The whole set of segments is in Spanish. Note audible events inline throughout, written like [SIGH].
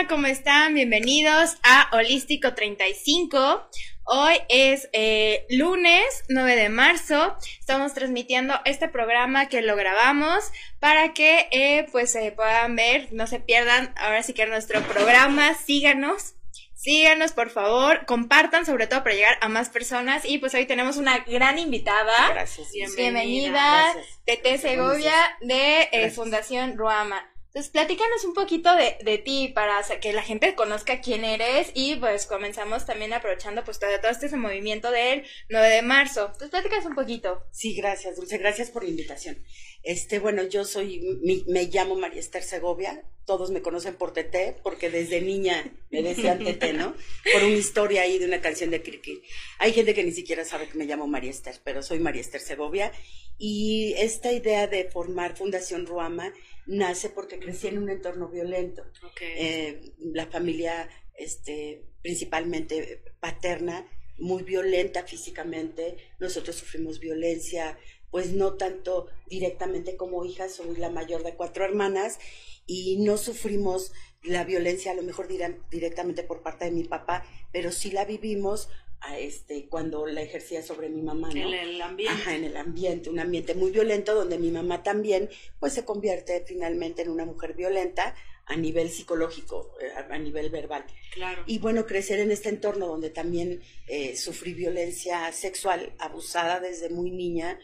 Hola, ¿cómo están? Bienvenidos a Holístico 35. Hoy es eh, lunes 9 de marzo. Estamos transmitiendo este programa que lo grabamos para que eh, pues se puedan ver, no se pierdan ahora sí que nuestro programa, síganos. Síganos, por favor, compartan, sobre todo para llegar a más personas. Y pues hoy tenemos una gran invitada. Gracias. Bienvenida, Tete Segovia de eh, Fundación Ruama. Entonces, platícanos un poquito de, de ti para que la gente conozca quién eres y pues comenzamos también aprovechando pues todo, todo este movimiento del 9 de marzo. Entonces, platícanos un poquito. Sí, gracias, Dulce. Gracias por la invitación. Este, bueno, yo soy, me llamo María Esther Segovia. Todos me conocen por Tete, porque desde niña me decían Tete, ¿no? Por una historia ahí de una canción de Kirky. Hay gente que ni siquiera sabe que me llamo María Esther, pero soy María Esther Segovia. Y esta idea de formar Fundación Ruama nace porque crecí en un entorno violento. Eh, la familia, este, principalmente paterna, muy violenta físicamente. Nosotros sufrimos violencia, pues no tanto directamente como hijas, soy la mayor de cuatro hermanas y no sufrimos la violencia a lo mejor directamente por parte de mi papá, pero sí la vivimos a este, cuando la ejercía sobre mi mamá, ¿no? En el ambiente. Ajá, en el ambiente, un ambiente muy violento donde mi mamá también, pues se convierte finalmente en una mujer violenta a nivel psicológico, eh, a nivel verbal. Claro. Y bueno, crecer en este entorno donde también eh, sufrí violencia sexual, abusada desde muy niña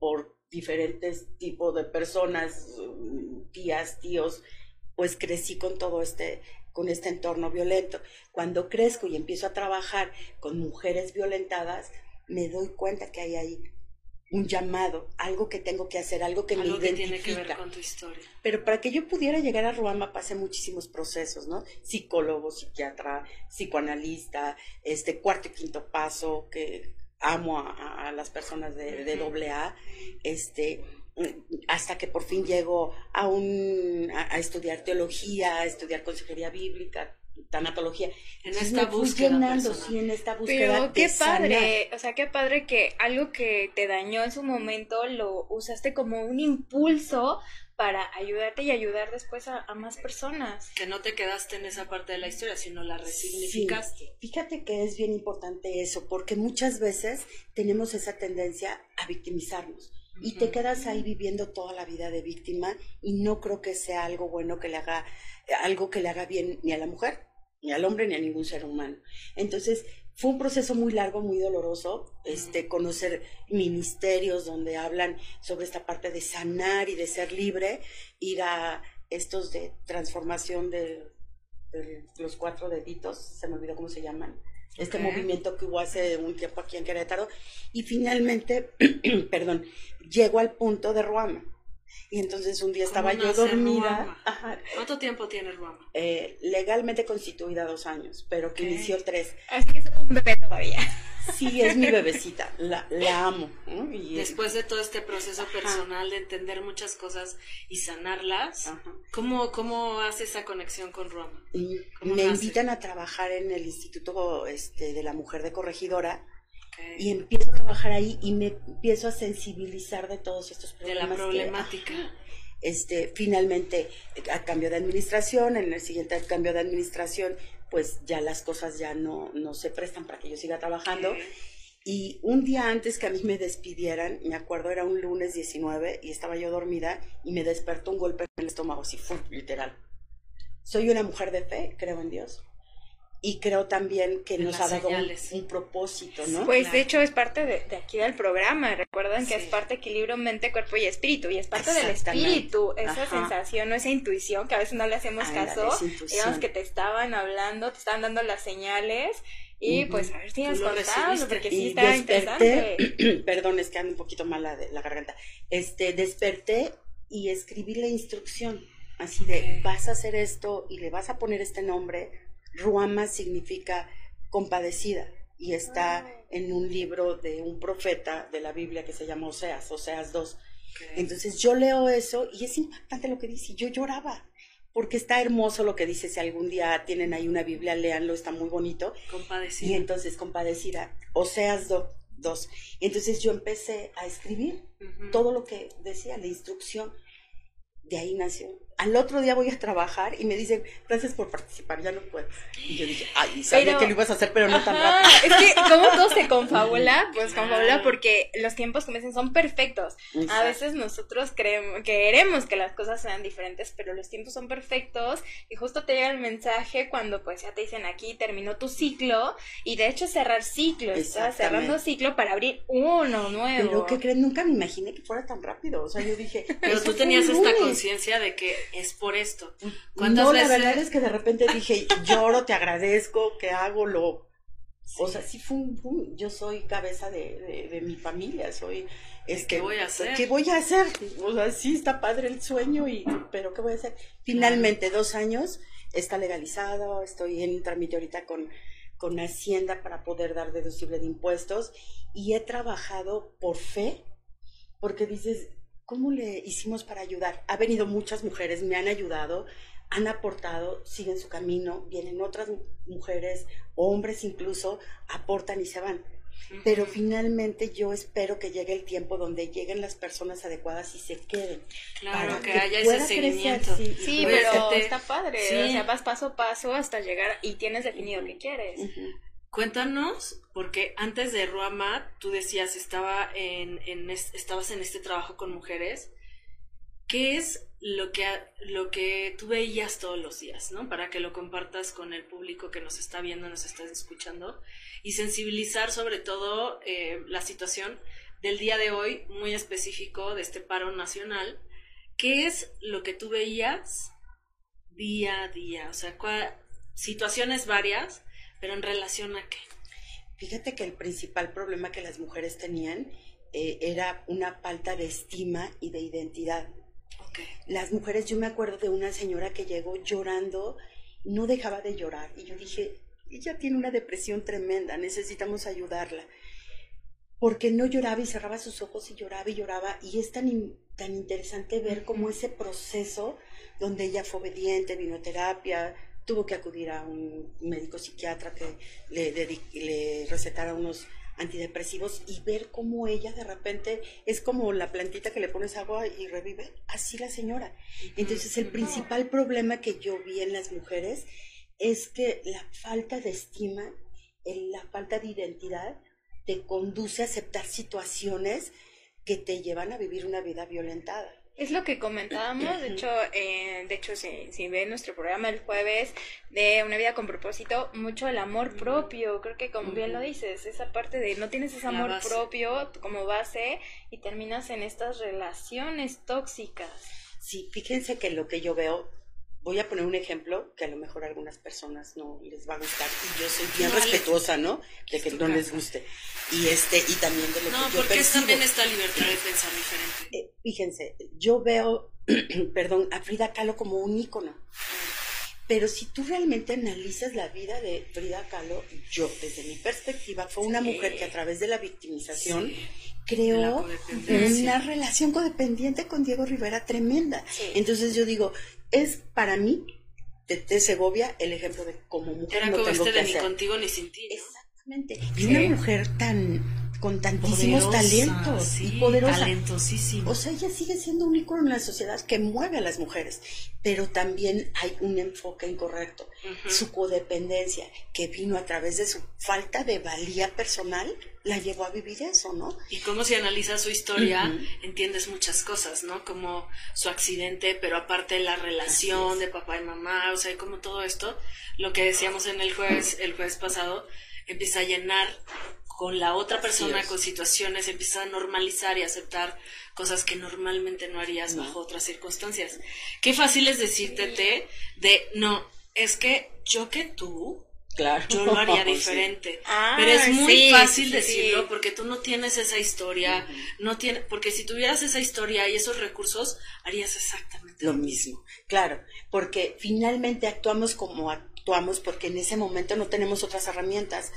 por diferentes tipos de personas, tías, tíos, pues crecí con todo este con este entorno violento. Cuando crezco y empiezo a trabajar con mujeres violentadas, me doy cuenta que hay ahí un llamado, algo que tengo que hacer, algo que me identifica. tiene que ver con tu historia. Pero para que yo pudiera llegar a Ruama pasé muchísimos procesos, ¿no? Psicólogo, psiquiatra, psicoanalista, este cuarto y quinto paso, que amo a, las personas de, de doble A, este, hasta que por fin llego a, un, a, estudiar teología, a estudiar consejería bíblica, tanatología. En esta búsqueda. Sí, en esta búsqueda. Pero qué padre, o sea, qué padre que algo que te dañó en su momento lo usaste como un impulso para ayudarte y ayudar después a, más personas. Que no te quedaste en esa parte de la historia, sino la resignificaste. Fíjate que es bien importante eso, porque muchas veces tenemos esa tendencia a victimizarnos y te quedas ahí viviendo toda la vida de víctima y no creo que sea algo bueno que le haga algo que le haga bien ni a la mujer, ni al hombre, ni a ningún ser humano. Entonces, fue un proceso muy largo, muy doloroso, este, conocer ministerios donde hablan sobre esta parte de sanar y de ser libre, ir a estos de transformación de, los cuatro deditos, se me olvidó cómo se llaman, este movimiento que hubo hace un tiempo aquí en Querétaro, y finalmente, [CLEARS THROAT] perdón, llego al punto de Ruama. Y entonces un día estaba yo dormida. ¿Cuánto tiempo tiene Ruama? Eh, legalmente constituida dos años, pero que inició tres. Así que es un bebé todavía. Sí, es mi bebecita, la, la amo. Y Después de todo este proceso personal de entender muchas cosas y sanarlas, ¿cómo, ¿cómo hace esa conexión con Ruama? me invitan a trabajar en el Instituto este, de la Mujer de Corregidora y empiezo a trabajar ahí y me empiezo a sensibilizar de todos estos problemas. De la problemática. este, finalmente, a cambio de administración, en el siguiente cambio de administración, pues ya las cosas ya no, no se prestan para que yo siga trabajando. Y un día antes que a mí me despidieran, me acuerdo era un lunes 19 y estaba yo dormida y me despertó un golpe en el estómago, así fue literal. Soy una mujer de fe, creo en Dios y creo también que nos ha dado un, propósito, ¿no? Pues de hecho es parte de, aquí del programa, recuerdan que es parte equilibrio mente, cuerpo y espíritu, y es parte del espíritu, esa sensación o esa intuición que a veces no le hacemos caso, digamos que te estaban hablando, te estaban dando las señales, y pues a ver si nos contamos, porque sí está interesante. [CLEARS THROAT] Perdón, es que ando un poquito mala de la garganta. Este, desperté y escribí la instrucción, así de, vas a hacer esto y le vas a poner este nombre, Ruama significa compadecida y está ah. en un libro de un profeta de la Biblia que se llama Oseas, Oseas 2. Entonces yo leo eso y es impactante lo que dice. Yo lloraba porque está hermoso lo que dice. Si algún día tienen ahí una Biblia, léanlo, está muy bonito. Compadecida. Y entonces, compadecida, Oseas 2. Y entonces yo empecé a escribir todo lo que decía, la instrucción. De ahí nació al otro día voy a trabajar y me dicen, gracias por participar, ya no puedes. Y yo dije, ay, sabía que lo ibas a hacer, pero no tan rápido. Es que, como todo se confabula? Pues confabula porque los tiempos que me dicen son perfectos. A veces nosotros creemos, queremos que las cosas sean diferentes, pero los tiempos son perfectos y justo te llega el mensaje cuando pues ya te dicen aquí terminó tu ciclo y de hecho cerrar ciclo, estás cerrando ciclo para abrir uno nuevo. Pero ¿qué crees? Nunca me imaginé que fuera tan rápido. O sea, yo dije, pero tú tenías esta conciencia de que es por esto. No, la verdad es que de repente dije, [LAUGHS] lloro, te agradezco, que hago lo... O sea, sí fue un, yo soy cabeza de, de, mi familia, soy... Este, ¿Qué voy a hacer? ¿Qué voy a hacer? O sea, sí está padre el sueño, y, pero ¿qué voy a hacer? Finalmente, dos años, está legalizado, estoy en trámite ahorita con, con Hacienda para poder dar deducible de impuestos y he trabajado por fe, porque dices, ¿Cómo le hicimos para ayudar? Ha venido muchas mujeres, me han ayudado, han aportado, siguen su camino, vienen otras mujeres, hombres incluso, aportan y se van. Pero finalmente yo espero que llegue el tiempo donde lleguen las personas adecuadas y se queden. Claro, que, haya ese seguimiento. sí, pero está padre. O sea, vas paso a paso hasta llegar y tienes definido qué quieres. Cuéntanos, porque antes de Ruama tú decías estaba en, estabas en este trabajo con mujeres. ¿Qué es lo que, lo que tú veías todos los días, ¿no? Para que lo compartas con el público que nos está viendo, nos está escuchando y sensibilizar sobre todo eh, la situación del día de hoy, muy específico de este paro nacional. ¿Qué es lo que tú veías día a día? O sea, situaciones varias ¿Pero en relación a qué? Fíjate que el principal problema que las mujeres tenían eh, era una falta de estima y de identidad. Okay. Las mujeres, yo me acuerdo de una señora que llegó llorando, no dejaba de llorar. Y yo dije, ella tiene una depresión tremenda, necesitamos ayudarla. Porque no lloraba y cerraba sus ojos y lloraba y lloraba. Y es tan, tan interesante ver cómo ese proceso, donde ella fue obediente, vino a terapia, tuvo que acudir a un médico psiquiatra que le, le, recetara unos antidepresivos y ver cómo ella de repente es como la plantita que le pones agua y revive, así la señora. Entonces el principal problema que yo vi en las mujeres es que la falta de estima, la falta de identidad te conduce a aceptar situaciones que te llevan a vivir una vida violentada. Es lo que comentábamos, de hecho, eh, de hecho si, si ven nuestro programa el jueves de Una vida con propósito, mucho el amor propio, creo que como bien lo dices, esa parte de no tienes ese amor propio como base y terminas en estas relaciones tóxicas. Sí, fíjense que lo que yo veo voy a poner un ejemplo que a lo mejor a algunas personas no les va a gustar y yo soy bien respetuosa, ¿no? De que no les guste. Y este y también de lo no, que yo porque es también esta libertad de pensar diferente. Eh, fíjense, yo veo, [CLEARS THROAT] perdón, a Frida Kahlo como un ícono. Pero si tú realmente analizas la vida de Frida Kahlo, yo desde mi perspectiva fue una mujer que a través de la victimización creó una relación codependiente con Diego Rivera tremenda. Entonces yo digo, es para mí, de, Segovia, el ejemplo de cómo mujer Era no como tengo este que de ni contigo ni sin ti. Exactamente. Y una mujer tan con tantísimos talentos sí, y poderosa. O sea, ella sigue siendo un ícono en la sociedad que mueve a las mujeres, pero también hay un enfoque incorrecto. Su codependencia, que vino a través de su falta de valía personal, la llevó a vivir eso, ¿no? Y como si analizas su historia, entiendes muchas cosas, ¿no? Como su accidente, pero aparte la relación de papá y mamá, o sea, como todo esto, lo que decíamos en el jueves, el jueves pasado, empieza a llenar con la otra persona, con situaciones, empiezas a normalizar y aceptar cosas que normalmente no harías bajo otras circunstancias. Qué fácil es decirte de, no, es que yo que tú, Claro. Yo lo haría [LAUGHS] diferente. Ah, pero es muy fácil decirlo porque tú no tienes esa historia, no tiene, porque si tuvieras esa historia y esos recursos, harías exactamente lo mismo. Claro, porque finalmente actuamos como actuamos porque en ese momento no tenemos otras herramientas.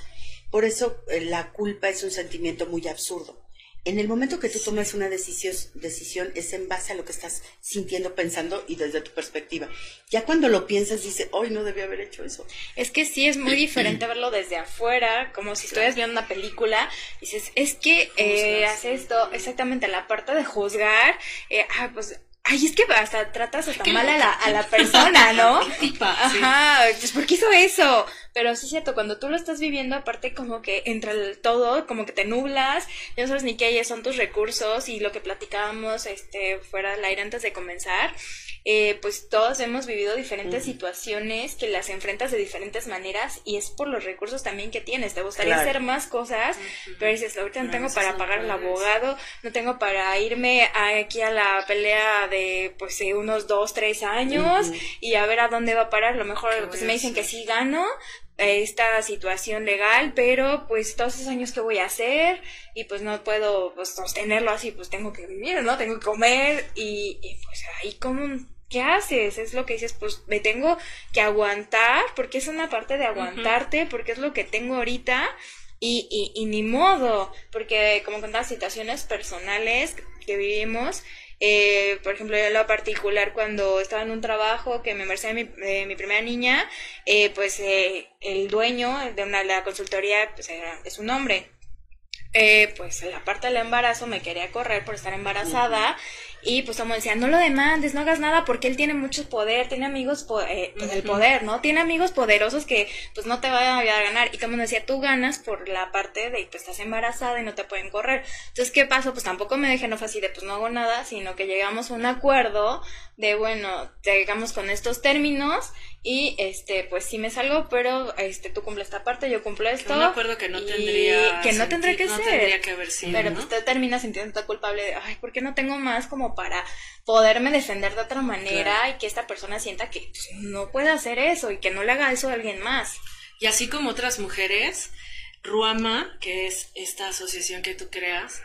Por eso eh, la culpa es un sentimiento muy absurdo. En el momento que tú tomas una decisión, decisión es en base a lo que estás sintiendo, pensando y desde tu perspectiva. Ya cuando lo piensas, dices, hoy no debía haber hecho eso. Es que sí es muy diferente verlo desde afuera, como si estuvieras viendo una película. Dices, es que eh, hace esto, exactamente, la parte de juzgar, eh, ah, pues Ay, es que hasta tratas hasta mal a la, a la persona, ¿no? [LAUGHS] Ajá, pues ¿por qué hizo eso? Pero sí es cierto, cuando tú lo estás viviendo, aparte como que entra el todo, como que te nublas, no sabes ni qué son tus recursos y lo que platicábamos este, fuera del aire antes de comenzar, eh, pues todos hemos vivido diferentes situaciones que las enfrentas de diferentes maneras y es por los recursos también que tienes. Te gustaría hacer más cosas, pero dices, ahorita no tengo para pagar al abogado, no tengo para irme aquí a la pelea de pues unos dos, tres años y a ver a dónde va a parar. lo mejor pues me dicen que sí gano, esta situación legal, pero pues todos esos años que voy a hacer y pues no puedo pues, sostenerlo así, pues tengo que vivir, ¿no? Tengo que comer y, y pues ahí como ¿qué haces? Es lo que dices, pues me tengo que aguantar, porque es una parte de aguantarte, porque es lo que tengo ahorita, y, y, y ni modo, porque como con las situaciones personales que vivimos, eh, por ejemplo, en lo particular, cuando estaba en un trabajo que me de mi, mi primera niña, eh, pues eh, el dueño de una la consultoría pues, es un hombre. Eh, pues en la parte del embarazo me quería correr por estar embarazada y pues como decía, no lo demandes, no hagas nada porque él tiene mucho poder, tiene amigos, eh, pues el poder, ¿no? Tiene amigos poderosos que pues no te vayan a ganar. Y como decía, tú ganas por la parte de pues estás embarazada y no te pueden correr. Entonces, ¿qué pasó? Pues tampoco me dejé no así de pues no hago nada, sino que llegamos a un acuerdo de bueno, llegamos con estos términos y este pues sí me salgo, pero este tú cumples esta parte, yo cumplo esto. Un acuerdo que no tendría que no tendría que no ser. Tendría que haber sido, pero ¿no? pues te terminas sintiendo culpable de, ay, ¿por qué no tengo más como para poderme defender de otra manera y que esta persona sienta que pues, no puede hacer eso y que no le haga eso a alguien más. Y así como otras mujeres, Ruama, que es esta asociación que tú creas,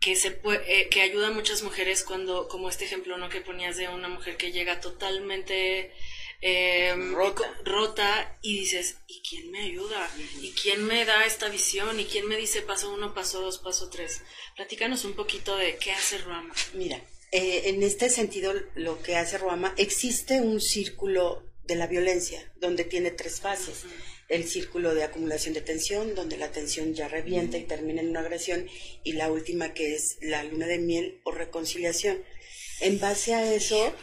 que se puede, eh, que ayuda a muchas mujeres cuando, como este ejemplo ¿no? que ponías de una mujer que llega totalmente eh, rota. rota y dices, ¿y quién me ayuda? ¿Y quién me da esta visión? ¿Y quién me dice paso uno, paso dos, paso tres? Platícanos un poquito de qué hace Ruama. Mira, eh, en este sentido, lo que hace Ruama, existe un círculo de la violencia, donde tiene tres fases. El círculo de acumulación de tensión, donde la tensión ya revienta y termina en una agresión, y la última que es la luna de miel o reconciliación. En base a eso,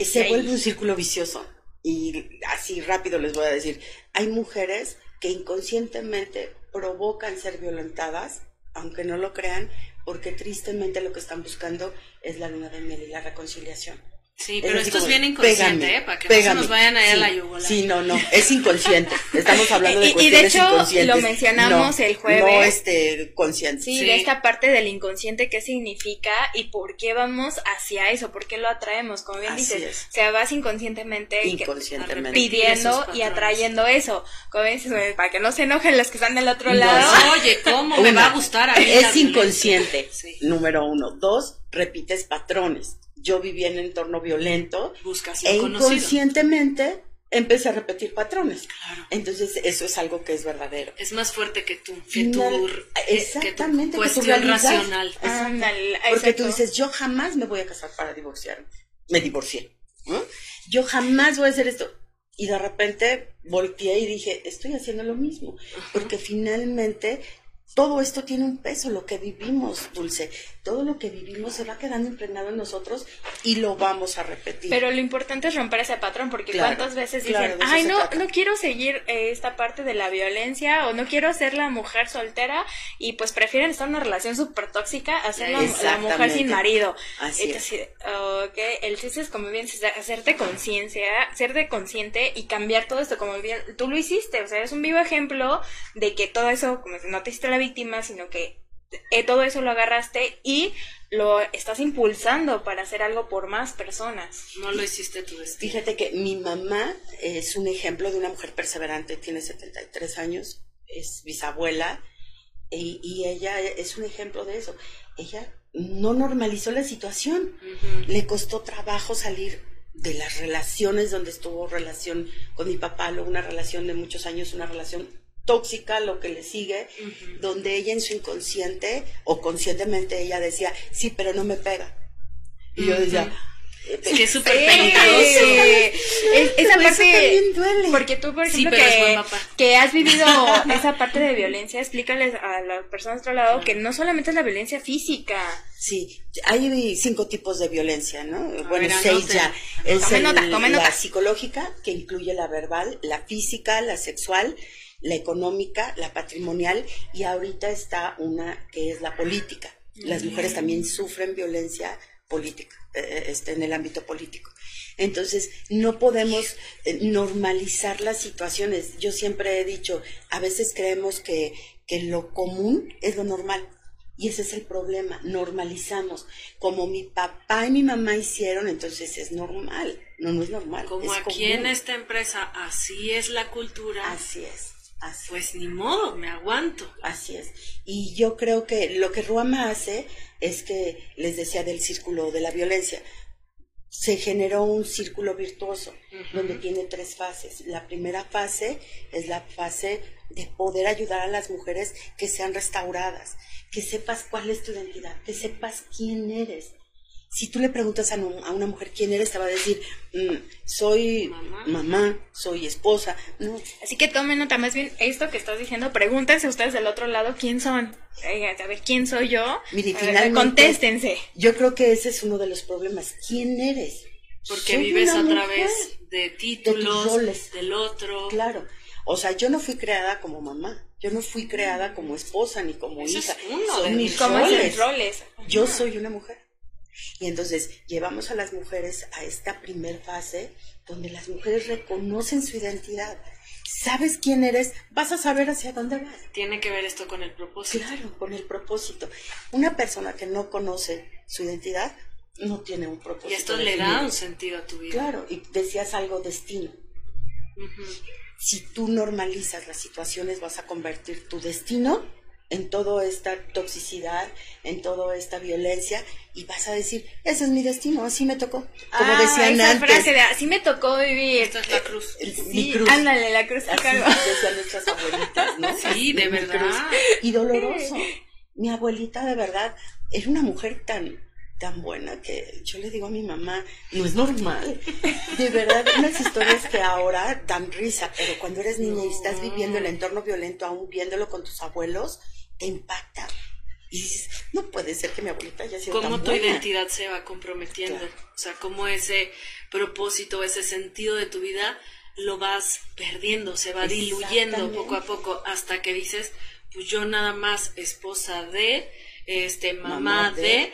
se vuelve un círculo vicioso. Y así rápido les voy a decir, hay mujeres que inconscientemente provocan ser violentadas, aunque no lo crean, porque tristemente lo que están buscando es la luna de miel y la reconciliación. Sí, Es pero esto es bien inconsciente, pégame, ¿eh? Para que no se pégame. nos vayan a ir a Sí, la yugular. Sí, no, no, es inconsciente. Estamos hablando de Y- y de cuestiones hecho, inconscientes. lo mencionamos No, el jueves. No, este, consciente. Sí, Sí. de esta parte del inconsciente, qué significa y por qué vamos hacia eso, por qué lo atraemos, como bien Así dices, es. o sea, vas inconscientemente Inconscientemente. pidiendo y atrayendo eso, como dices, para que no se enojen los que están del otro No, lado. sí. Oye, ¿cómo me va a gustar a mí Es inconsciente, Sí. número uno. Dos, repites patrones. Yo vivía en un entorno violento Buscas e conocido. inconscientemente empecé a repetir patrones. Claro. Entonces, eso es algo que es verdadero. Es más fuerte que tú, que tu, exactamente, que que tu cuestión realidad. racional. Ándale, Porque exacto. tú dices, yo jamás me voy a casar para divorciarme. Me divorcié. ¿no? Yo jamás voy a hacer esto. Y de repente volteé y dije, estoy haciendo lo mismo. Porque finalmente todo esto tiene un peso, lo que vivimos, Dulce. Todo lo que vivimos se va quedando impregnado en nosotros y lo vamos a repetir. Pero lo importante es romper ese patrón, porque Claro, cuántas veces claro, dicen, ay, no, trata". no quiero seguir eh, esta parte de la violencia o no quiero ser la mujer soltera y pues prefieren estar en una relación súper tóxica a ser la, la mujer sin marido. Así es. El chiste es como bien hacerte conciencia, serte consciente y cambiar todo esto, como bien tú lo hiciste, o sea, es un vivo ejemplo de que todo eso, como no te hiciste la víctima, sino que eh, todo eso lo agarraste y lo estás impulsando para hacer algo por más personas. No lo hiciste tu destino. Fíjate que mi mamá es un ejemplo de una mujer perseverante, tiene 73 años, es bisabuela, y, y ella es un ejemplo de eso. Ella no normalizó la situación, le costó trabajo salir de las relaciones donde estuvo relación con mi papá, luego una relación de muchos años, una relación tóxica, lo que le sigue, donde ella en su inconsciente o conscientemente ella decía, sí, pero no me pega. Y yo decía, Es que es súper Sí. esa eso parte también duele. porque tú por ejemplo que, has vivido [LAUGHS] esa parte de violencia explícales a las personas de otro lado que no solamente es la violencia física Sí, hay cinco tipos de violencia, ¿no? bueno, ver, seis ya. Es Tome el- nota, tome la nota. psicológica, que incluye la verbal, la física, la sexual, la económica, la patrimonial, y ahorita está una que es la política. Las mujeres también sufren violencia política, eh, este, en el ámbito político. Entonces, no podemos eh, normalizar las situaciones. Yo siempre he dicho, a veces creemos que, que lo común es lo normal. Y ese es el problema, normalizamos. Como mi papá y mi mamá hicieron, entonces es normal. No, no es normal. Como es aquí común. en esta empresa así es la cultura, Así es, así pues ni modo, me aguanto. Así es. Y yo creo que lo que Ruama hace es que, les decía del círculo de la violencia, se generó un círculo virtuoso donde tiene tres fases. La primera fase es la fase de poder ayudar a las mujeres que sean restauradas, que sepas cuál es tu identidad, que sepas quién eres. Si tú le preguntas a, una mujer quién eres, te va a decir, "Mm, soy Mamá. mamá, soy esposa. No, así que tomen nota más bien esto que estás diciendo pregúntense ustedes del otro lado quién son Oigan, a ver quién soy yo Mire, finalmente- contéstense Yo creo que ese es uno de los problemas. ¿Quién eres? Porque Soy vives a mujer. través de títulos, roles. del otro. Claro. O sea, yo no fui creada como mamá. Yo no fui creada como esposa ni como hija. es uno Son de mis roles. roles Yo soy una mujer. Y entonces llevamos a las mujeres a esta primer fase donde las mujeres reconocen su identidad. ¿Sabes quién eres? Vas a saber hacia dónde vas. Tiene que ver esto con el propósito. Claro, con el propósito. Una persona que no conoce su identidad no tiene un propósito. Y esto le da un sentido a tu vida. Claro, y decías algo destino. Si tú normalizas las situaciones, vas a convertir tu destino en toda esta toxicidad, en toda esta violencia, y vas a decir, ese es mi destino, así me tocó. Como Ah, decían esa antes. frase de así me tocó vivir Esta es la cruz. el- sí, mi cruz. ándale la cruz Así decían nuestras abuelitas, ¿no? Sí, de Mi verdad. cruz. Y doloroso. Mi abuelita, de verdad, era una mujer tan tan buena que yo le digo a mi mamá, no es normal. De verdad, unas historias que ahora dan risa, pero cuando eres niña y estás viviendo el entorno violento, aún viéndolo con tus abuelos, te impacta. Y dices, no puede ser que mi abuelita haya sido Cómo tan tu buena. identidad se va comprometiendo. Claro. O sea, cómo ese propósito, ese sentido de tu vida lo vas perdiendo, se va diluyendo poco a poco hasta que dices, pues yo nada más esposa de, este, mamá, Mamá de, de.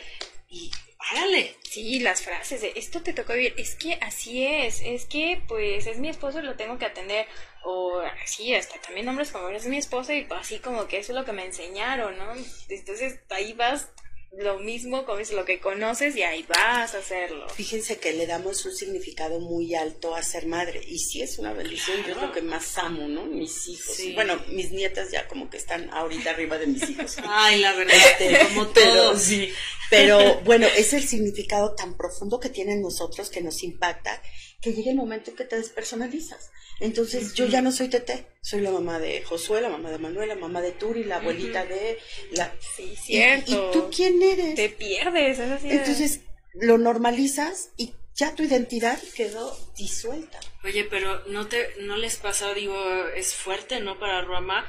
Y árale. Sí, las frases de esto te tocó vivir, es que así es, es que pues es mi esposo y lo tengo que atender, o así, hasta también hombres como es mi esposo y así como que eso es lo que me enseñaron, ¿no? Entonces ahí vas lo mismo, como es lo que conoces y ahí vas a hacerlo. Fíjense que le damos un significado muy alto a ser madre. Y sí es una bendición, yo es lo que más amo, ¿no? Mis hijos. Sí. Bueno, mis nietas ya como que están ahorita arriba de mis hijos. [LAUGHS] Ay, la verdad, Este, como [LAUGHS] todos. sí, pero bueno, es el significado tan profundo que tienen nosotros que nos impacta que llega el momento en que te despersonalizas. Entonces yo ya no soy Tete, soy la mamá de Josué, la mamá de Manuel, la mamá de Turi, la abuelita de la... Sí, ¿Y- cierto. ¿Y, tú quién eres? Te pierdes, es así. de- Entonces lo normalizas y ya tu identidad quedó disuelta. Oye, pero no te, no les pasa, digo, es fuerte, ¿no? Para Rama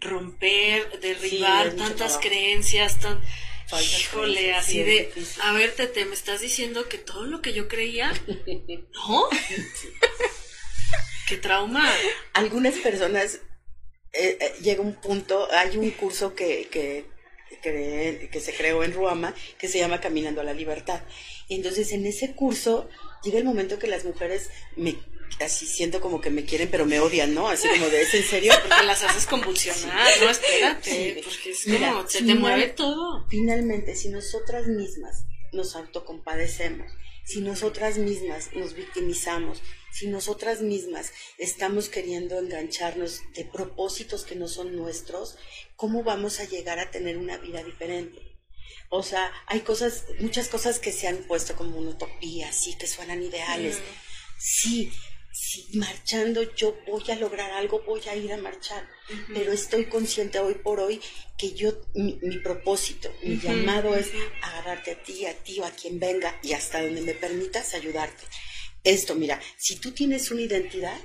romper, derribar Sí, tantas creencias, tan, híjole, así de, a ver, Tete, me estás diciendo que todo lo que yo creía, [LAUGHS] ¿no? Qué trauma. algunas personas eh, eh, llega un punto, hay un curso que, que, que, que se creó en Ruama que se llama Caminando a la Libertad. Y entonces en ese curso llega el momento que las mujeres me así siento como que me quieren pero me odian, ¿no? Así como de, ¿es en serio? Porque las haces convulsionar, no, espérate, Sí. porque es Mira, como, se te mueve todo. Finalmente, si nosotras mismas nos autocompadecemos, si nosotras mismas nos victimizamos, si nosotras mismas estamos queriendo engancharnos de propósitos que no son nuestros, ¿cómo vamos a llegar a tener una vida diferente? O sea, hay cosas, muchas cosas que se han puesto como una utopía, sí, que suenan ideales. Sí, si marchando yo voy a lograr algo, voy a ir a marchar, pero estoy consciente hoy por hoy que yo, mi, propósito, mi llamado es agarrarte a ti, a ti o a quien venga y hasta donde me permitas ayudarte. Esto, mira, si tú tienes una identidad,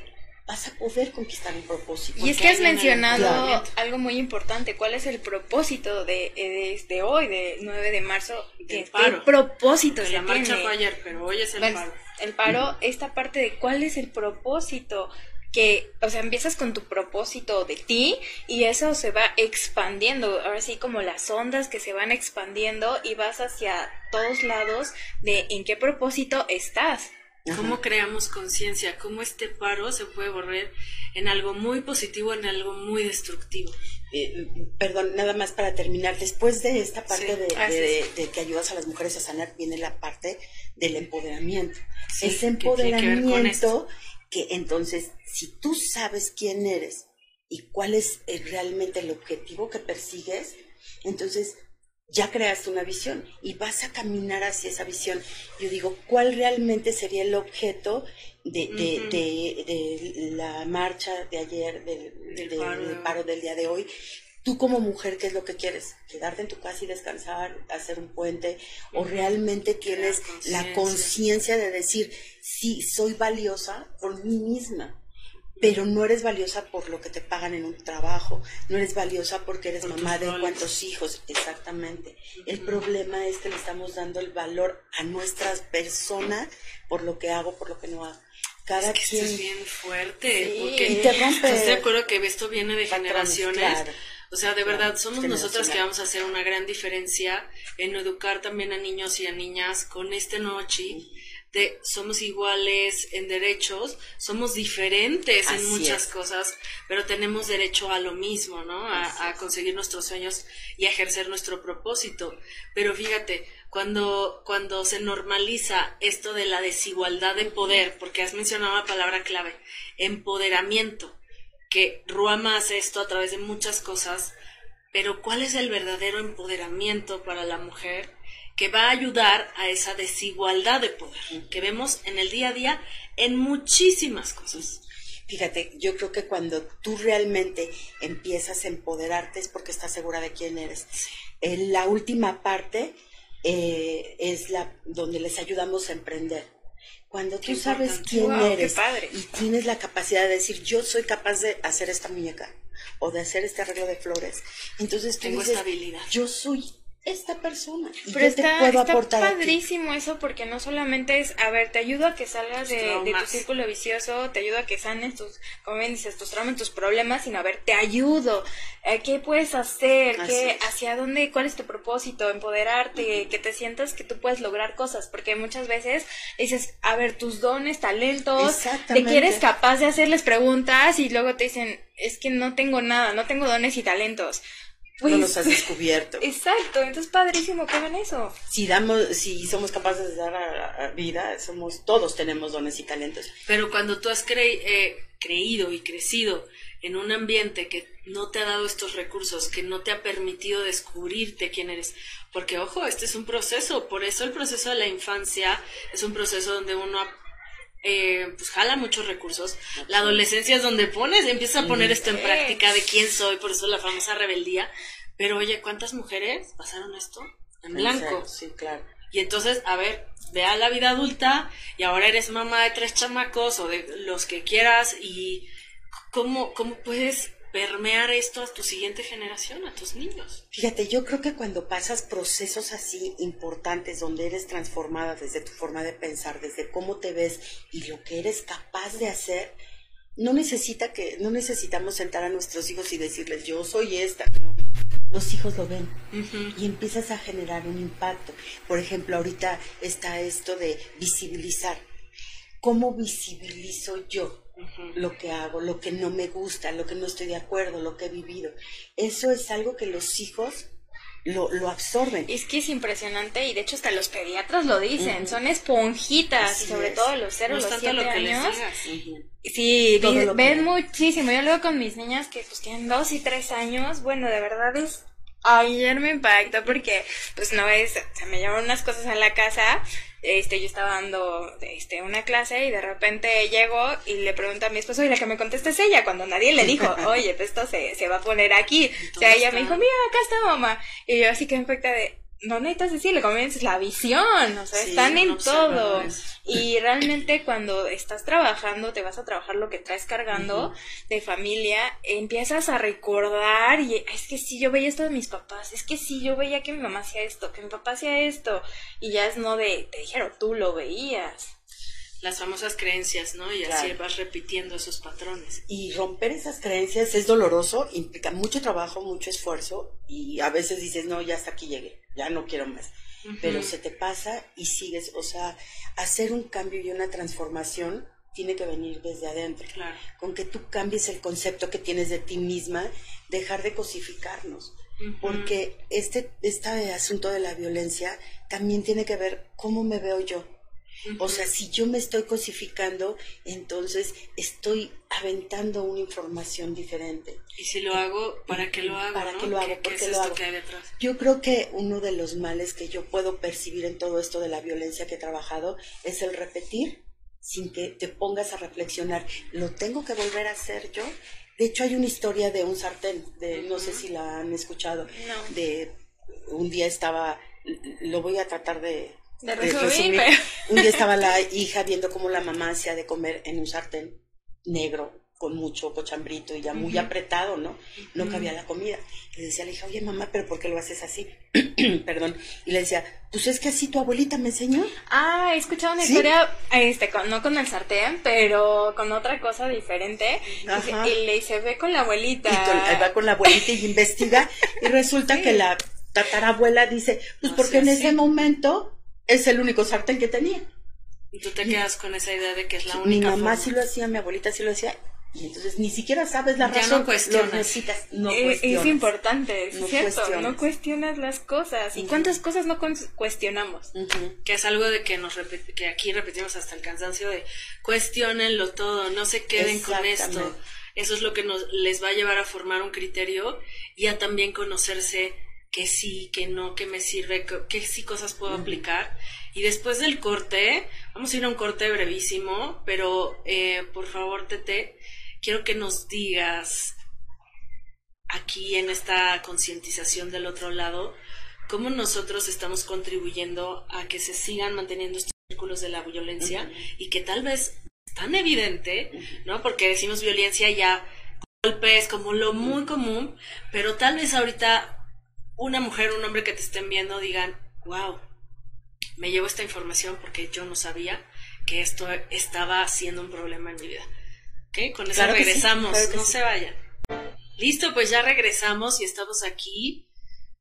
vas a poder conquistar un propósito. Y es que has mencionado algo muy importante. ¿Cuál es el propósito de, de, este hoy, de 9 de marzo? El paro. propósito la marcha fue ayer, pero hoy es el paro. El paro, esta parte de cuál es el propósito que, o sea, empiezas con tu propósito de ti y eso se va expandiendo, ahora sí como las ondas que se van expandiendo y vas hacia todos lados de en qué propósito estás. ¿Cómo creamos conciencia? ¿Cómo este paro se puede volver en algo muy positivo, en algo muy destructivo? Eh, perdón, nada más para terminar. Después de esta parte de, que ayudas a las mujeres a sanar, viene la parte del empoderamiento. Ese empoderamiento que, que entonces, si tú sabes quién eres y cuál es eh, realmente el objetivo que persigues, entonces ya creaste una visión y vas a caminar hacia esa visión. Yo digo, ¿cuál realmente sería el objeto de, de, la marcha de ayer, del, paro. del día de hoy? Tú como mujer, ¿qué es lo que quieres? ¿Quedarte en tu casa y descansar, hacer un puente? ¿O realmente tienes la conciencia de decir, sí, soy valiosa por mí misma? Pero no eres valiosa por lo que te pagan en un trabajo, no eres valiosa porque eres mamá de cuántos hijos, exactamente. El problema es que le estamos dando el valor a nuestras personas por lo que hago, por lo que no hago. Cada es que esto es bien fuerte, porque y te rompe. ¿Estás de acuerdo que esto viene de generaciones? O sea, de verdad, somos nosotras que vamos a hacer una gran diferencia en educar también a niños y a niñas con este nuevo chip somos iguales en derechos, somos diferentes en muchas cosas, pero tenemos derecho a lo mismo, ¿no? A, conseguir nuestros sueños y a ejercer nuestro propósito. Pero fíjate, cuando, cuando se normaliza esto de la desigualdad de poder, porque has mencionado la palabra clave, empoderamiento, que Ruama hace esto a través de muchas cosas, pero ¿cuál es el verdadero empoderamiento para la mujer? Que va a ayudar a esa desigualdad de poder que vemos en el día a día en muchísimas cosas. Fíjate, yo creo que cuando tú realmente empiezas a empoderarte es porque estás segura de quién eres. En la última parte eh, es la donde les ayudamos a emprender. Cuando tú sabes quién eres y tienes la capacidad de decir, yo soy capaz de hacer esta muñeca o de hacer este arreglo de flores, entonces tú tengo dices, habilidad. Yo soy esta persona. Pero está, está padrísimo eso porque no solamente es, a ver, te ayudo a que salgas de, tu círculo vicioso, te ayudo a que sanes tus, como bien dices, tus traumas, tus problemas, sino a ver, te ayudo. Eh, ¿Qué puedes hacer? ¿Qué, ¿Hacia dónde? ¿Cuál es tu propósito? Empoderarte, que te sientas que tú puedes lograr cosas, porque muchas veces dices, a ver, tus dones, talentos, te quieres capaz de hacerles preguntas y luego te dicen, es que no tengo nada, no tengo dones y talentos no nos pues, has descubierto. [LAUGHS] Exacto, entonces padrísimo que hagan eso. Si damos, si somos capaces de dar a, vida, somos, todos tenemos dones y talentos. Pero cuando tú has eh, creído y crecido en un ambiente que no te ha dado estos recursos, que no te ha permitido descubrirte quién eres, porque ojo, este es un proceso, por eso el proceso de la infancia es un proceso donde uno eh, pues jala muchos recursos. La adolescencia es donde pones, empiezas a poner esto en práctica de quién soy, por eso la famosa rebeldía. Pero oye, ¿cuántas mujeres pasaron esto en blanco? Sí, claro. Y entonces, a ver, ve a la vida adulta y ahora eres mamá de tres chamacos o de los que quieras y cómo, cómo puedes permear esto a tu siguiente generación, a tus niños. Fíjate, yo creo que cuando pasas procesos así importantes, donde eres transformada desde tu forma de pensar, desde cómo te ves y lo que eres capaz de hacer, no necesita que, no necesitamos sentar a nuestros hijos y decirles yo soy esta, Los hijos lo ven y empiezas a generar un impacto. Por ejemplo, ahorita está esto de visibilizar. ¿Cómo visibilizo yo? Lo que hago, lo que no me gusta, lo que no estoy de acuerdo, lo que he vivido. Eso es algo que los hijos lo, lo absorben. Es que es impresionante y de hecho hasta los pediatras lo dicen, son esponjitas y sobre todo los 0 los 7 años. Sí, ven, muchísimo. Yo luego con mis niñas que pues tienen 2 y 3 años, bueno, de verdad es ayer me impactó porque pues no es, se me llevan unas cosas a la casa este, yo estaba dando este, una clase y de repente llego y le pregunto a mi esposo y la que me contesta es ella, cuando nadie le dijo, [LAUGHS] oye, pues esto se, se va a poner aquí. O sea, ella me dijo, mira, acá está mamá. Y yo así que me de, no necesitas decirle, como la visión, o sea, están en todo. Y [CLEARS THROAT] realmente cuando estás trabajando, te vas a trabajar lo que traes cargando de familia, empiezas a recordar y es que sí, yo veía esto de mis papás, es que sí, yo veía que mi mamá hacía esto, que mi papá hacía esto, y ya es no de, te dijeron, tú lo veías las famosas creencias, ¿no? Y así vas repitiendo esos patrones. Y romper esas creencias es doloroso, implica mucho trabajo, mucho esfuerzo y a veces dices, no, ya hasta aquí llegué, ya no quiero más. Pero se te pasa y sigues, o sea, hacer un cambio y una transformación tiene que venir desde adentro. Claro. Con que tú cambies el concepto que tienes de ti misma, dejar de cosificarnos. Porque este, este asunto de la violencia también tiene que ver cómo me veo yo o sea, si yo me estoy cosificando, entonces estoy aventando una información diferente. Y si lo hago, ¿para qué lo hago? ¿Para qué lo hago? ¿Por qué, lo hago? Yo creo que uno de los males que yo puedo percibir en todo esto de la violencia que he trabajado es el repetir sin que te pongas a reflexionar. ¿Lo tengo que volver a hacer yo? De hecho, hay una historia de un sartén, de, no sé si la han escuchado, de un día estaba, lo voy a tratar de, un día estaba la hija viendo cómo la mamá hacía de comer en un sartén negro con mucho cochambrito y ya muy apretado, ¿no? No cabía la comida. Y le decía a la hija, oye mamá, pero ¿por qué lo haces así? [CLEARS THROAT] Perdón. Y le decía, pues es que así tu abuelita me enseñó. Ah, he escuchado una historia, este, no con el sartén, pero con otra cosa diferente. Y, le dice, ve con la abuelita. Y va con la abuelita y investiga. y resulta [LAUGHS] que la tatarabuela dice, pues porque en ese momento es el único sartén que tenía. Y tú te quedas con esa idea de que es la única. Mi mamá sí lo hacía, mi abuelita sí lo hacía. Y entonces ni siquiera sabes la razón. No cuestionas. necesitas. No eh, es, importante, es cierto. No cuestionas las cosas. ¿Y cuántas cosas no cuestionamos? Que es algo de que nos que aquí repetimos hasta el cansancio de cuestionenlo todo, no se queden con esto. Eso es lo que nos les va a llevar a formar un criterio y a también conocerse que sí, que no, que me sirve, que, sí cosas puedo aplicar. Y después del corte, vamos a ir a un corte brevísimo, pero eh, por favor, Tete, quiero que nos digas aquí en esta concientización del otro lado, cómo nosotros estamos contribuyendo a que se sigan manteniendo estos círculos de la violencia y que tal vez es tan evidente, ¿no? Porque decimos violencia ya golpes como lo muy común, pero tal vez ahorita una mujer, un hombre que te estén viendo digan, wow, me llevo esta información porque yo no sabía que esto estaba siendo un problema en mi vida. ¿Ok? Con eso regresamos, no se vayan. Listo, pues ya regresamos y estamos aquí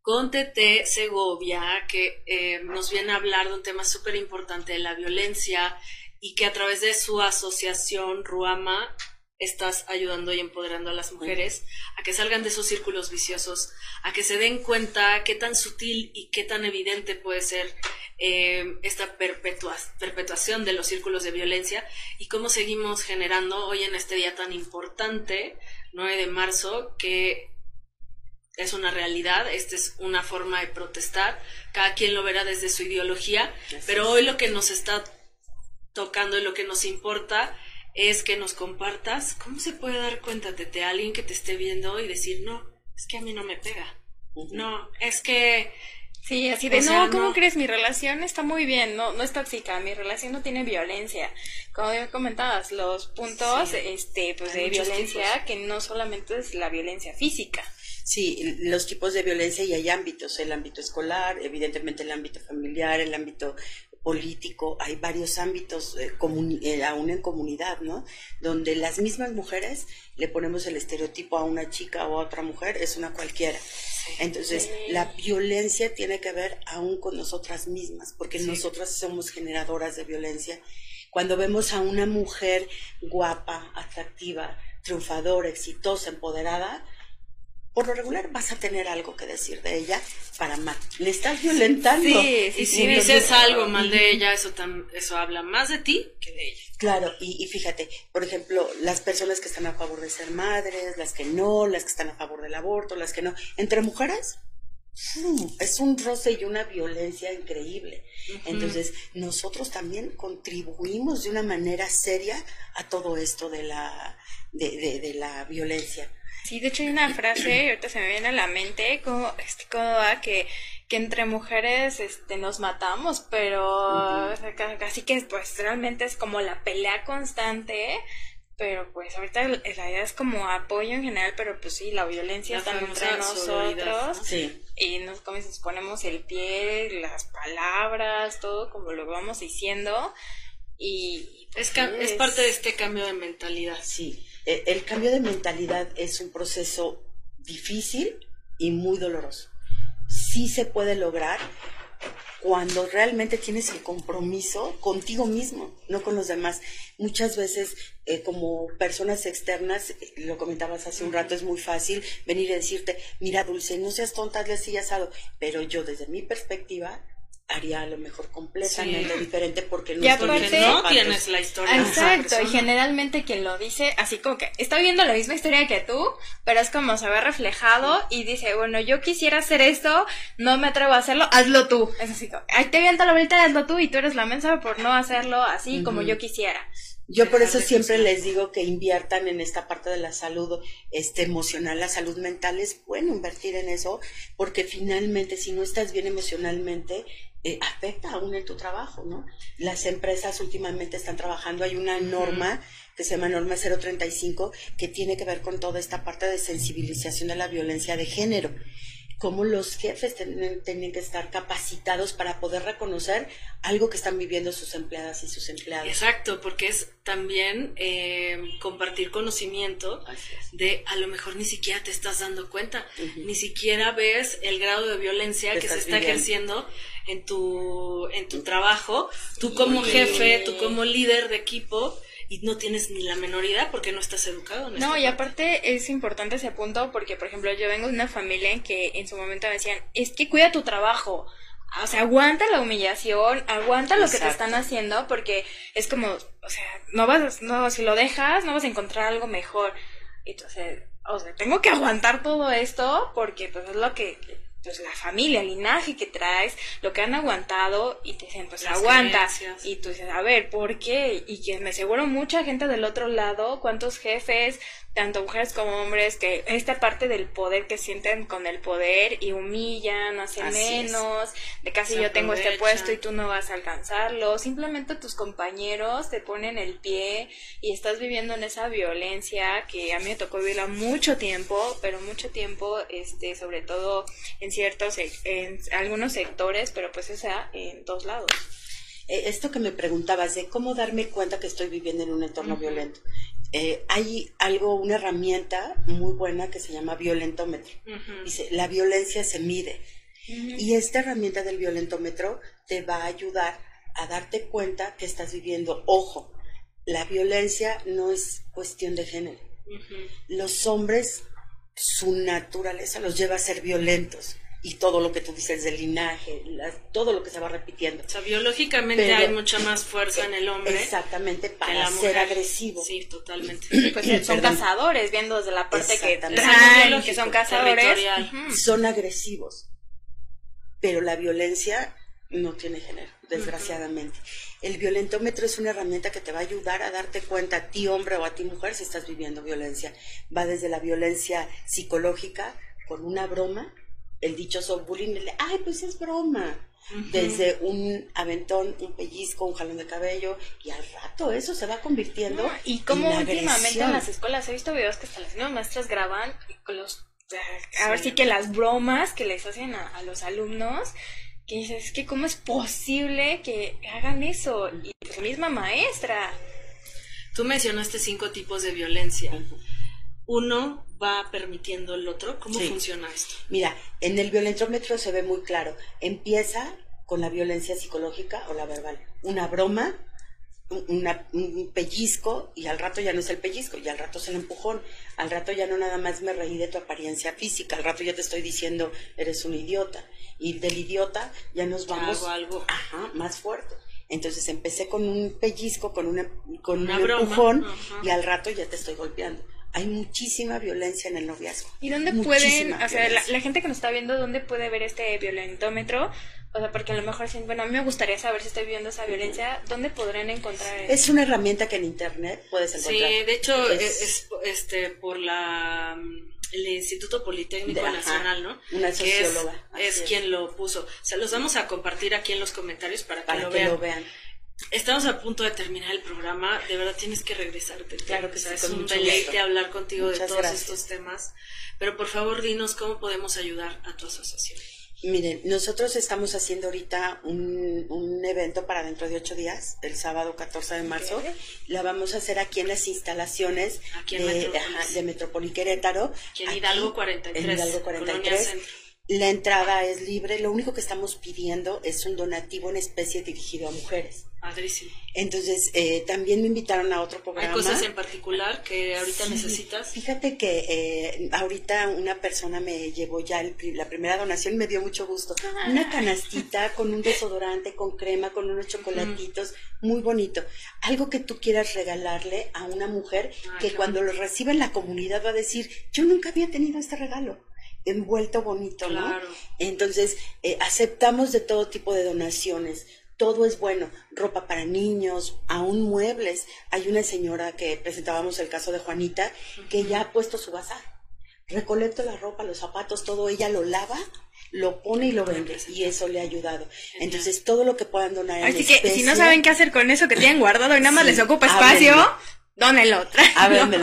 con Tete Segovia, que eh, nos viene a hablar de un tema súper importante de la violencia y que a través de su asociación Ruama estás ayudando y empoderando a las mujeres a que salgan de esos círculos viciosos, a que se den cuenta qué tan sutil y qué tan evidente puede ser eh, esta perpetuación de los círculos de violencia y cómo seguimos generando hoy en este día tan importante, 9 de marzo, que es una realidad, esta es una forma de protestar, cada quien lo verá desde su ideología, pero hoy lo que nos está tocando y lo que nos importa es que nos compartas cómo se puede dar cuenta de alguien que te esté viendo y decir, no, es que a mí no me pega. No, es que... Sí, así de, no, ¿cómo crees? Mi relación está muy bien, no, no es tóxica, mi relación no tiene violencia. Como ya comentabas, los puntos este, pues, de violencia, que no solamente es la violencia física. Sí, los tipos de violencia y hay ámbitos, el ámbito escolar, evidentemente el ámbito familiar, el ámbito político, hay varios ámbitos, eh, eh, aún en comunidad, ¿no? Donde las mismas mujeres le ponemos el estereotipo a una chica o a otra mujer, es una cualquiera. Entonces, la violencia tiene que ver aún con nosotras mismas, porque nosotras somos generadoras de violencia. Cuando vemos a una mujer guapa, atractiva, triunfadora, exitosa, empoderada, por lo regular vas a tener algo que decir de ella para mal. Le estás violentando. Sí, y si dices algo mal de ella, eso, eso habla más de ti que de ella. Claro, y, fíjate, por ejemplo, las personas que están a favor de ser madres, las que no, las que están a favor del aborto, las que no, entre mujeres es un roce y una violencia increíble. Entonces, nosotros también contribuimos de una manera seria a todo esto de la, de, de, la violencia. Sí, de hecho hay una frase, ahorita se me viene a la mente, como, este, como va, que, que entre mujeres este, nos matamos, pero casi que pues realmente es como la pelea constante pero pues ahorita la idea es como apoyo en general, pero pues sí, la violencia está entre nosotros. Y nos, como ponemos el pie, las palabras, todo como lo vamos diciendo. Y es, es, parte de este cambio de mentalidad. Sí, el cambio de mentalidad es un proceso difícil y muy doloroso. Sí se puede lograr, cuando realmente tienes el compromiso contigo mismo, no con los demás. Muchas veces, eh, como personas externas, eh, lo comentabas hace un rato, es muy fácil venir y decirte, mira, Dulce, no seas tonta, así asado. Pero yo, desde mi perspectiva, haría a lo mejor completamente diferente porque no, no tienes la historia. Exacto, y generalmente quien lo dice, así como que está viendo la misma historia que tú, pero es como se ve reflejado y dice, bueno, yo quisiera hacer esto, no me atrevo a hacerlo, hazlo tú. Es así como, ahí te viento la vuelta, hazlo tú y tú eres la mensa por no hacerlo así como yo quisiera. Yo por eso siempre les digo que inviertan en esta parte de la salud este, emocional, la salud mental es bueno invertir en eso, porque finalmente si no estás bien emocionalmente, eh, afecta aún en tu trabajo, ¿no? Las empresas últimamente están trabajando, hay una norma que se llama norma 035 que tiene que ver con toda esta parte de sensibilización de la violencia de género cómo los jefes tienen, que estar capacitados para poder reconocer algo que están viviendo sus empleadas y sus empleados. Exacto, porque es también eh, compartir conocimiento de a lo mejor ni siquiera te estás dando cuenta, ni siquiera ves el grado de violencia que se está ejerciendo en tu, en tu trabajo, tú como jefe, tú como líder de equipo, y no tienes ni la menor idea porque no estás educado. En no, y aparte es importante ese punto porque, por ejemplo, yo vengo de una familia en que en su momento me decían, es que cuida tu trabajo. O sea, aguanta la humillación, aguanta lo que te están haciendo porque es como, o sea, no vas, no, si lo dejas, no vas a encontrar algo mejor. Entonces, o sea, tengo que aguantar todo esto porque pues es lo que pues la familia, el linaje que traes, lo que han aguantado y te dicen, pues aguanta. Y tú dices, a ver, ¿por qué? Y que me aseguro mucha gente del otro lado, cuántos jefes, tanto mujeres como hombres, que esta parte del poder que sienten con el poder y humillan, hacen menos, de casi yo tengo este puesto y tú no vas a alcanzarlo, simplemente tus compañeros te ponen el pie y estás viviendo en esa violencia que a mí me tocó vivirla mucho tiempo, pero mucho tiempo, este, sobre todo en ciertos, en algunos sectores, pero pues esa en todos lados. Eh, esto que me preguntabas de cómo darme cuenta que estoy viviendo en un entorno violento. Eh, hay algo, una herramienta muy buena que se llama violentómetro. Dice, la violencia se mide. Y esta herramienta del violentómetro te va a ayudar a darte cuenta que estás viviendo. Ojo, la violencia no es cuestión de género. Los hombres, su naturaleza los lleva a ser violentos y todo lo que tú dices del linaje, todo lo que se va repitiendo. O sea, biológicamente hay mucha más fuerza en el hombre. Exactamente, para ser agresivo. Sí, totalmente. Pues son cazadores, viendo desde la parte que traen, que son cazadores. Son agresivos. Pero la violencia no tiene género, desgraciadamente. El violentómetro es una herramienta que te va a ayudar a darte cuenta a ti hombre o a ti mujer si estás viviendo violencia. Va desde la violencia psicológica, con una broma, el dichoso bullying, ay, pues es broma. Desde un aventón, un pellizco, un jalón de cabello, y al rato eso se va convirtiendo. y como últimamente en las escuelas he visto videos que hasta las maestras graban con los. A ver sí que las bromas que les hacen a, los alumnos, que dices, es que cómo es posible que hagan eso. Y la misma maestra. Tú mencionaste cinco tipos de violencia uno va permitiendo el otro? ¿Cómo funciona esto? Mira, en el violentómetro se ve muy claro. Empieza con la violencia psicológica o la verbal. Una broma, un pellizco y al rato ya no es el pellizco, y al rato es el empujón, al rato ya no nada más me reí de tu apariencia física, al rato ya te estoy diciendo eres un idiota y del idiota ya nos vamos algo más fuerte. Entonces empecé con un pellizco, con, una, con un empujón y al rato ya te estoy golpeando hay muchísima violencia en el noviazgo. ¿Y dónde pueden, o sea, la, gente que nos está viendo, dónde puede ver este violentómetro? O sea, porque a lo mejor dicen, bueno, a mí me gustaría saber si estoy viviendo esa violencia, ¿dónde podrán encontrar eso? Es una herramienta que en internet puedes encontrar. Sí, de hecho, es, este, por la el Instituto Politécnico Nacional, ¿no? Una socióloga. es, quien lo puso. O sea, los vamos a compartir aquí en los comentarios para que, lo, vean. lo vean. Estamos a punto de terminar el programa. De verdad tienes que regresarte. Claro que sí. Es un deleite hablar contigo de todos estos temas. Pero por favor, dinos cómo podemos ayudar a tu asociación. Miren, nosotros estamos haciendo ahorita un, un, evento para dentro de ocho días, el sábado 14 de marzo. La vamos a hacer aquí en las instalaciones de, de Metrópoli Querétaro. en Hidalgo 43. En Hidalgo 43. La entrada es libre, lo único que estamos pidiendo es un donativo en especie dirigido a mujeres. Padrísimo. Entonces, eh, también me invitaron a otro programa. ¿Hay cosas en particular que ahorita necesitas? Fíjate que eh, ahorita una persona me llevó ya la primera donación y me dio mucho gusto. Ah. Una canastita con un desodorante, con crema, con unos chocolatitos, muy bonito. Algo que tú quieras regalarle a una mujer ah, que cuando lo reciba en la comunidad va a decir, yo nunca había tenido este regalo envuelto bonito, ¿no? Entonces, eh, aceptamos de todo tipo de donaciones. Todo es bueno, ropa para niños, aún muebles. Hay una señora que presentábamos el caso de Juanita, que ya ha puesto su bazar. Recolecto la ropa, los zapatos, todo, ella lo lava, lo pone y lo vende. Y eso le ha ayudado. Entonces, todo lo que puedan donar Así que si no saben qué hacer con eso que tienen guardado y nada más les ocupa espacio, Dónenlo.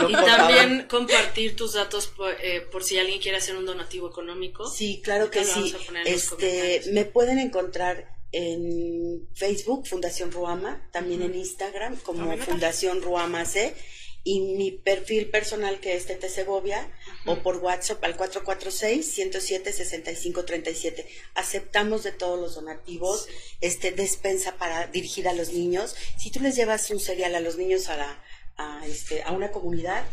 y también compartir tus datos eh, por, si alguien quiere hacer un donativo económico. Sí, claro que sí. Este, me pueden encontrar en Facebook, Fundación Ruama, también en Instagram como Fundación Ruama C y mi perfil personal que es Tete Segovia o por WhatsApp al 446-107-6537. Aceptamos de todos los donativos, este despensa para dirigir a los niños. Si tú les llevas un cereal a los niños a la a, este, a una comunidad,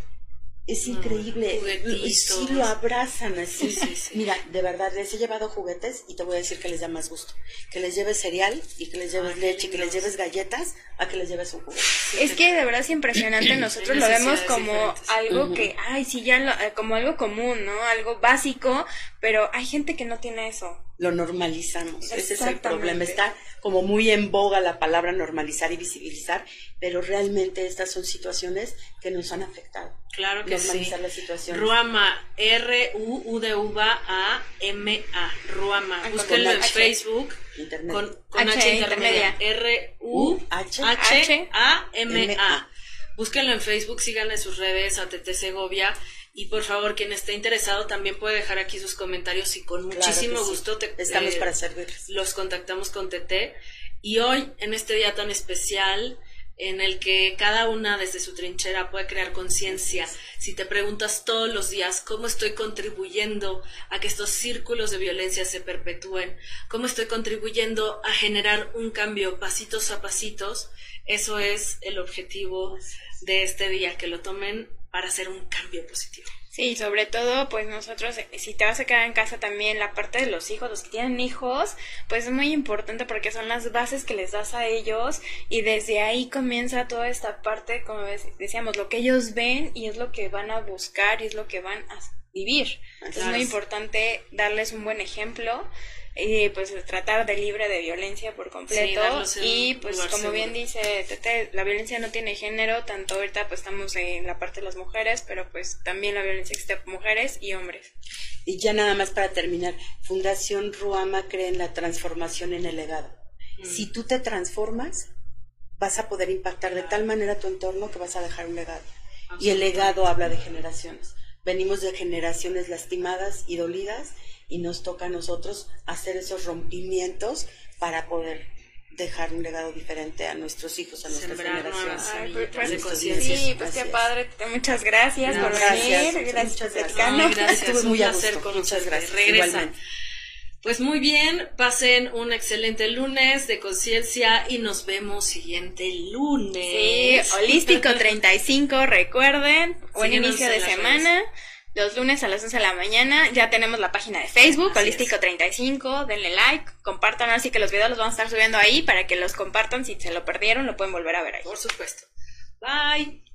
es increíble. y sí lo abrazan así. Mira, de verdad, les he llevado juguetes y te voy a decir que les da más gusto. Que les lleves cereal y que les lleves leche y que les lleves galletas a que les lleves un juguete. Es que de verdad es impresionante. Nosotros lo vemos como algo que, ay, sí, ya eh, como algo común, ¿no? Algo básico, pero hay gente que no tiene eso. Lo normalizamos. Ese es el problema. Está como muy en boga la palabra normalizar y visibilizar, pero realmente estas son situaciones que nos han afectado. Claro que normalizar la situación. Ruama, R-U-U-D-V-A-M-A, Ruama. Ah, Búsquenlo en Facebook. Con, H, intermedia. R-U-H-A-M-A. Búsquenlo en Facebook, síganle sus redes a TT Segovia. Y por favor, quien esté interesado también puede dejar aquí sus comentarios y con muchísimo gusto te, estamos para servirles. Los contactamos con TT. Y hoy, en este día tan especial, en el que cada una desde su trinchera puede crear conciencia. Si te preguntas todos los días cómo estoy contribuyendo a que estos círculos de violencia se perpetúen, cómo estoy contribuyendo a generar un cambio pasitos a pasitos, eso es el objetivo de este día, que lo tomen para hacer un cambio positivo. Sí, sobre todo, pues nosotros, eh, si te vas a quedar en casa también, la parte de los hijos, los que tienen hijos, pues es muy importante porque son las bases que les das a ellos y desde ahí comienza toda esta parte, como decíamos, lo que ellos ven y es lo que van a buscar y es lo que van a vivir. es muy importante darles un buen ejemplo y pues tratar de libre de violencia por completo y pues como bien dice Tete, la violencia no tiene género, tanto ahorita pues estamos en la parte de las mujeres, pero pues también la violencia existe por mujeres y hombres. Y ya nada más para terminar, Fundación Ruama cree en la transformación en el legado. Mm. Si tú te transformas, vas a poder impactar de tal manera tu entorno que vas a dejar un legado. Y el legado habla de generaciones. Venimos de generaciones lastimadas y dolidas y nos toca a nosotros hacer esos rompimientos para poder dejar un legado diferente a nuestros hijos, a nuestras generaciones. Pues, pues, sí, pues qué padre. Muchas gracias por venir. Gracias, gracias, Estuve muy a gusto. Muchas gracias. Regresa. Pues muy bien, pasen un excelente lunes de conciencia y nos vemos siguiente lunes. Sí, Holístico 35, recuerden, buen inicio de semana los lunes a las 11 de la mañana. Ya tenemos la página de Facebook, Holístico35. Denle like, compartan. Así que los videos los vamos a estar subiendo ahí para que los compartan. Si se lo perdieron, lo pueden volver a ver ahí. Por supuesto. Bye.